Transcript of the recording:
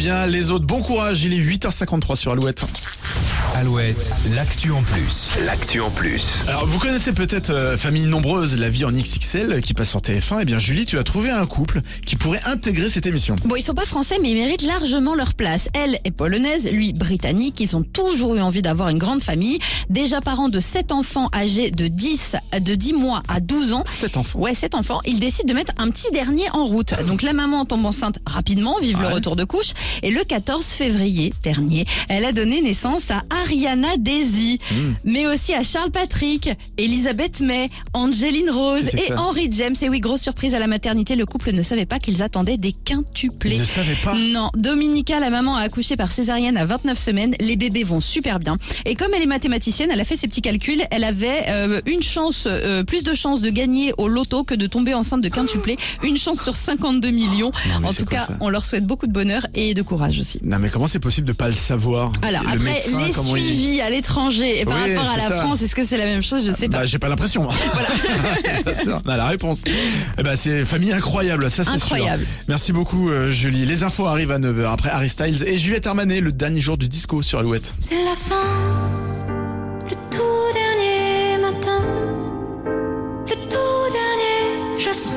les autres. Bon courage, il est 8h53 sur Alouette. Alouette, l'actu en plus. L'actu en plus. Alors vous connaissez peut-être euh, Famille Nombreuse, la vie en XXL qui passe sur TF1. Eh bien Julie, tu as trouvé un couple qui pourrait intégrer cette émission. Bon, ils sont pas français, mais ils méritent largement leur place. Elle est polonaise, lui britannique. Ils ont toujours eu envie d'avoir une grande famille. Déjà parents de 7 enfants âgés de 10, de 10 mois à 12 ans. Sept enfants. Ouais, 7 enfants. Ils décident de mettre un petit dernier en route. Donc la maman tombe enceinte rapidement, vive le retour de couche. Et le 14 février dernier, elle a donné naissance à Ariana Daisy, Hmm. mais aussi à Charles Patrick, Elisabeth May, Angeline Rose et ça. Henry James. Et oui, grosse surprise à la maternité, le couple ne savait pas qu'ils attendaient des quintuplés. Ils ne savaient pas. Non, Dominica, la maman, a accouché par césarienne à 29 semaines. Les bébés vont super bien. Et comme elle est mathématicienne, elle a fait ses petits calculs. Elle avait euh, une chance, euh, plus de chances de gagner au loto que de tomber enceinte de quintuplé. Une chance sur 52 millions. mais en tout cas, on leur souhaite beaucoup de bonheur et de courage aussi. Non mais comment c'est possible de pas le savoir? Alors Le après, médecin, les suivis à l'étranger et par Oui, rapport à la ça. France, est-ce que c'est la même chose? Je sais pas. Bah, j'ai pas l'impression. Voilà. ça, on a la réponse. Eh ben, c'est famille incroyable, ça c'est sûr. Incroyable. Merci beaucoup euh, Julie. Les infos arrivent à 9h après Harry Styles et Juliette Armanet, le dernier jour du disco sur Alouette. C'est la fin, le tout dernier matin, le tout dernier jasmin.